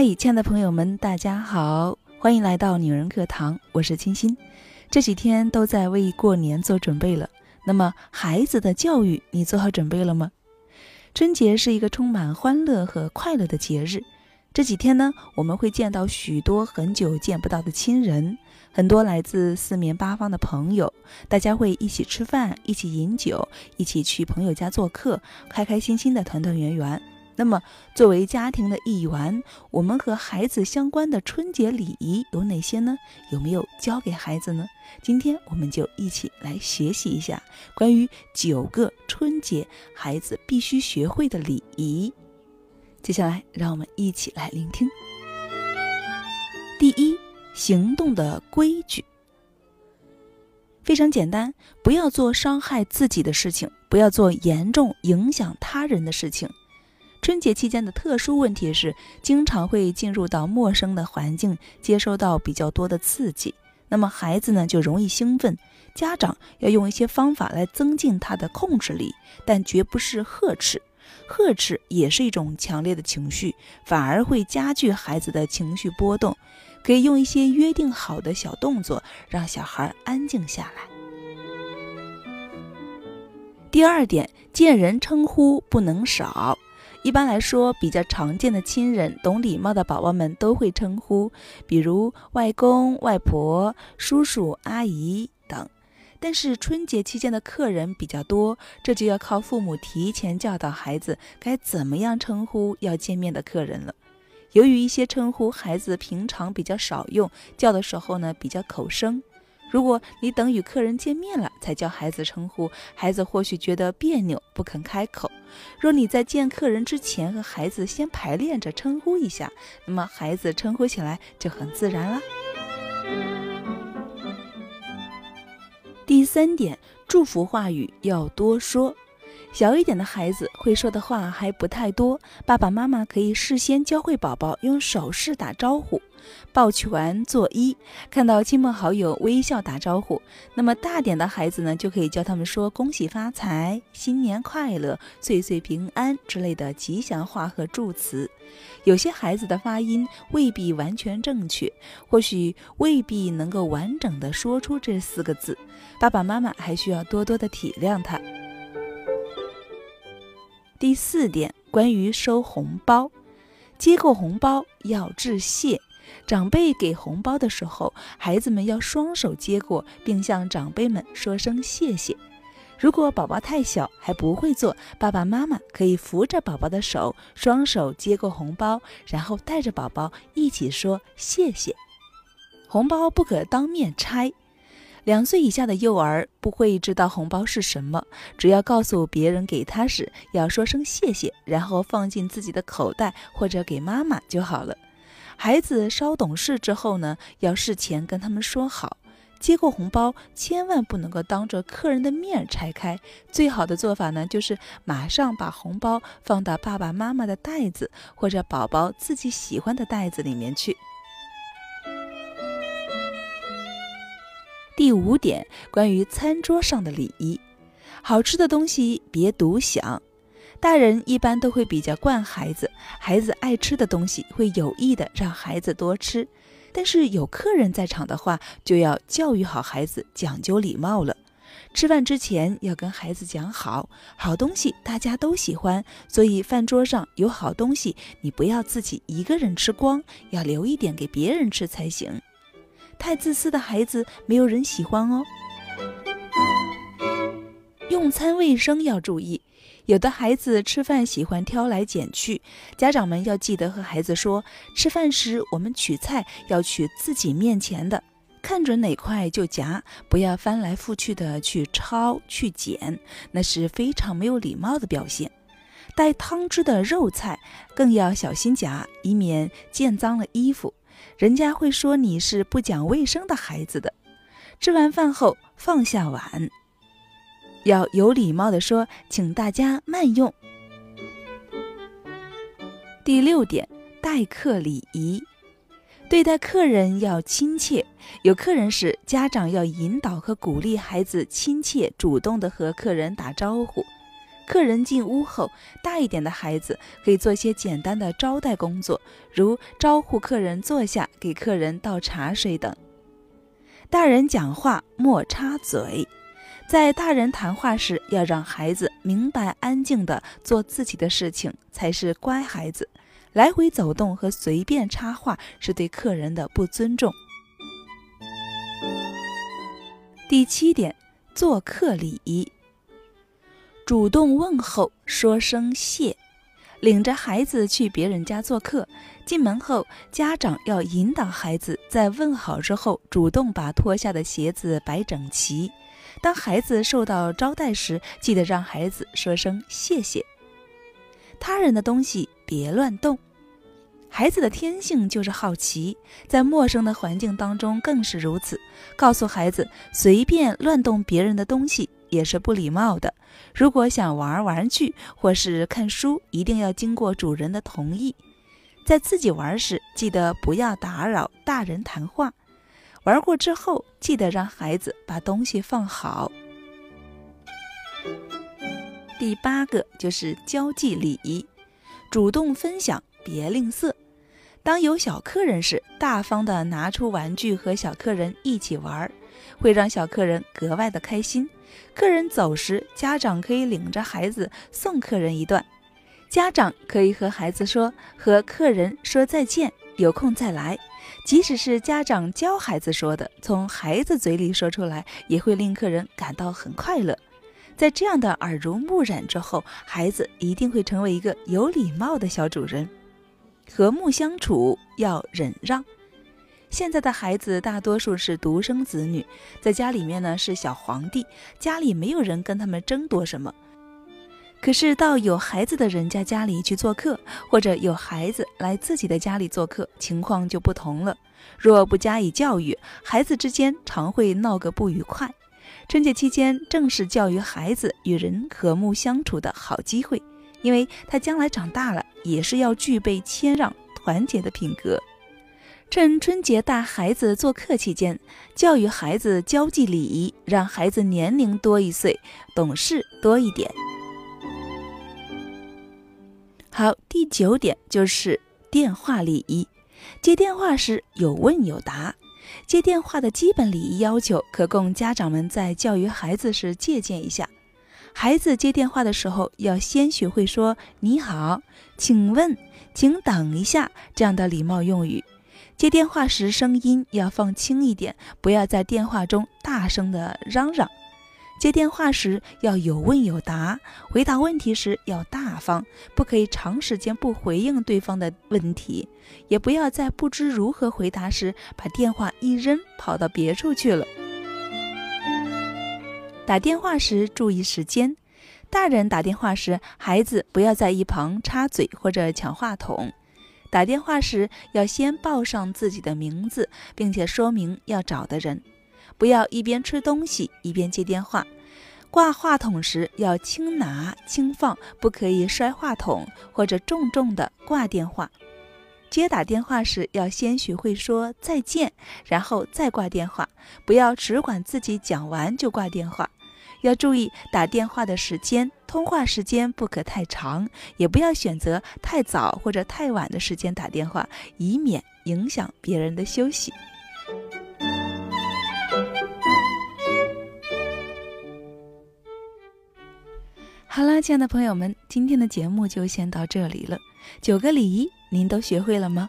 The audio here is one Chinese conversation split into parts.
嗨，亲爱的朋友们，大家好，欢迎来到女人课堂，我是清新。这几天都在为过年做准备了，那么孩子的教育，你做好准备了吗？春节是一个充满欢乐和快乐的节日，这几天呢，我们会见到许多很久见不到的亲人，很多来自四面八方的朋友，大家会一起吃饭，一起饮酒，一起去朋友家做客，开开心心的团团圆圆。那么，作为家庭的一员，我们和孩子相关的春节礼仪有哪些呢？有没有教给孩子呢？今天我们就一起来学习一下关于九个春节孩子必须学会的礼仪。接下来，让我们一起来聆听。第一，行动的规矩非常简单，不要做伤害自己的事情，不要做严重影响他人的事情。春节期间的特殊问题是，经常会进入到陌生的环境，接收到比较多的刺激，那么孩子呢就容易兴奋。家长要用一些方法来增进他的控制力，但绝不是呵斥，呵斥也是一种强烈的情绪，反而会加剧孩子的情绪波动。可以用一些约定好的小动作，让小孩安静下来。第二点，见人称呼不能少。一般来说，比较常见的亲人、懂礼貌的宝宝们都会称呼，比如外公、外婆、叔叔、阿姨等。但是春节期间的客人比较多，这就要靠父母提前教导孩子该怎么样称呼要见面的客人了。由于一些称呼孩子平常比较少用，叫的时候呢比较口生。如果你等与客人见面了才叫孩子称呼，孩子或许觉得别扭，不肯开口。若你在见客人之前和孩子先排练着称呼一下，那么孩子称呼起来就很自然了。第三点，祝福话语要多说。小一点的孩子会说的话还不太多，爸爸妈妈可以事先教会宝宝用手势打招呼，抱拳作揖，看到亲朋好友微笑打招呼。那么大点的孩子呢，就可以教他们说恭喜发财、新年快乐、岁岁平安之类的吉祥话和祝词。有些孩子的发音未必完全正确，或许未必能够完整的说出这四个字，爸爸妈妈还需要多多的体谅他。第四点，关于收红包，接过红包要致谢。长辈给红包的时候，孩子们要双手接过，并向长辈们说声谢谢。如果宝宝太小还不会做，爸爸妈妈可以扶着宝宝的手，双手接过红包，然后带着宝宝一起说谢谢。红包不可当面拆。两岁以下的幼儿不会知道红包是什么，只要告诉别人给他时要说声谢谢，然后放进自己的口袋或者给妈妈就好了。孩子稍懂事之后呢，要事前跟他们说好，接过红包千万不能够当着客人的面拆开。最好的做法呢，就是马上把红包放到爸爸妈妈的袋子或者宝宝自己喜欢的袋子里面去。第五点，关于餐桌上的礼仪，好吃的东西别独享。大人一般都会比较惯孩子，孩子爱吃的东西会有意的让孩子多吃。但是有客人在场的话，就要教育好孩子，讲究礼貌了。吃饭之前要跟孩子讲好，好东西大家都喜欢，所以饭桌上有好东西，你不要自己一个人吃光，要留一点给别人吃才行。太自私的孩子，没有人喜欢哦。用餐卫生要注意，有的孩子吃饭喜欢挑来拣去，家长们要记得和孩子说，吃饭时我们取菜要取自己面前的，看准哪块就夹，不要翻来覆去的去抄去捡，那是非常没有礼貌的表现。带汤汁的肉菜更要小心夹，以免溅脏了衣服。人家会说你是不讲卫生的孩子的。吃完饭后放下碗，要有礼貌的说，请大家慢用。第六点，待客礼仪，对待客人要亲切。有客人时，家长要引导和鼓励孩子亲切主动的和客人打招呼。客人进屋后，大一点的孩子可以做一些简单的招待工作，如招呼客人坐下、给客人倒茶水等。大人讲话莫插嘴，在大人谈话时要让孩子明白、安静地做自己的事情才是乖孩子。来回走动和随便插话是对客人的不尊重。第七点，做客礼仪。主动问候，说声谢。领着孩子去别人家做客，进门后，家长要引导孩子在问好之后，主动把脱下的鞋子摆整齐。当孩子受到招待时，记得让孩子说声谢谢。他人的东西别乱动。孩子的天性就是好奇，在陌生的环境当中更是如此。告诉孩子，随便乱动别人的东西也是不礼貌的。如果想玩玩具或是看书，一定要经过主人的同意。在自己玩时，记得不要打扰大人谈话。玩过之后，记得让孩子把东西放好。第八个就是交际礼仪，主动分享。别吝啬，当有小客人时，大方的拿出玩具和小客人一起玩，会让小客人格外的开心。客人走时，家长可以领着孩子送客人一段。家长可以和孩子说：“和客人说再见，有空再来。”即使是家长教孩子说的，从孩子嘴里说出来，也会令客人感到很快乐。在这样的耳濡目染之后，孩子一定会成为一个有礼貌的小主人。和睦相处要忍让。现在的孩子大多数是独生子女，在家里面呢是小皇帝，家里没有人跟他们争夺什么。可是到有孩子的人家家里去做客，或者有孩子来自己的家里做客，情况就不同了。若不加以教育，孩子之间常会闹个不愉快。春节期间正是教育孩子与人和睦相处的好机会。因为他将来长大了，也是要具备谦让、团结的品格。趁春节带孩子做客期间，教育孩子交际礼仪，让孩子年龄多一岁，懂事多一点。好，第九点就是电话礼仪。接电话时有问有答，接电话的基本礼仪要求，可供家长们在教育孩子时借鉴一下。孩子接电话的时候，要先学会说“你好，请问，请等一下”这样的礼貌用语。接电话时声音要放轻一点，不要在电话中大声的嚷嚷。接电话时要有问有答，回答问题时要大方，不可以长时间不回应对方的问题，也不要在不知如何回答时把电话一扔，跑到别处去了。打电话时注意时间，大人打电话时，孩子不要在一旁插嘴或者抢话筒。打电话时要先报上自己的名字，并且说明要找的人，不要一边吃东西一边接电话。挂话筒时要轻拿轻放，不可以摔话筒或者重重的挂电话。接打电话时要先学会说再见，然后再挂电话，不要只管自己讲完就挂电话。要注意打电话的时间，通话时间不可太长，也不要选择太早或者太晚的时间打电话，以免影响别人的休息。好啦，亲爱的朋友们，今天的节目就先到这里了。九个礼仪，您都学会了吗？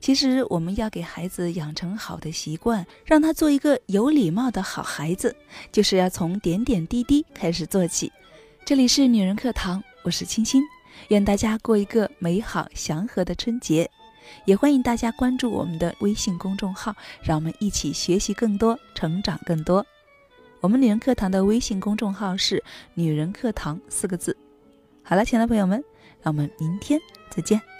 其实我们要给孩子养成好的习惯，让他做一个有礼貌的好孩子，就是要从点点滴滴开始做起。这里是女人课堂，我是青青，愿大家过一个美好祥和的春节。也欢迎大家关注我们的微信公众号，让我们一起学习更多，成长更多。我们女人课堂的微信公众号是“女人课堂”四个字。好了，亲爱的朋友们，让我们明天再见。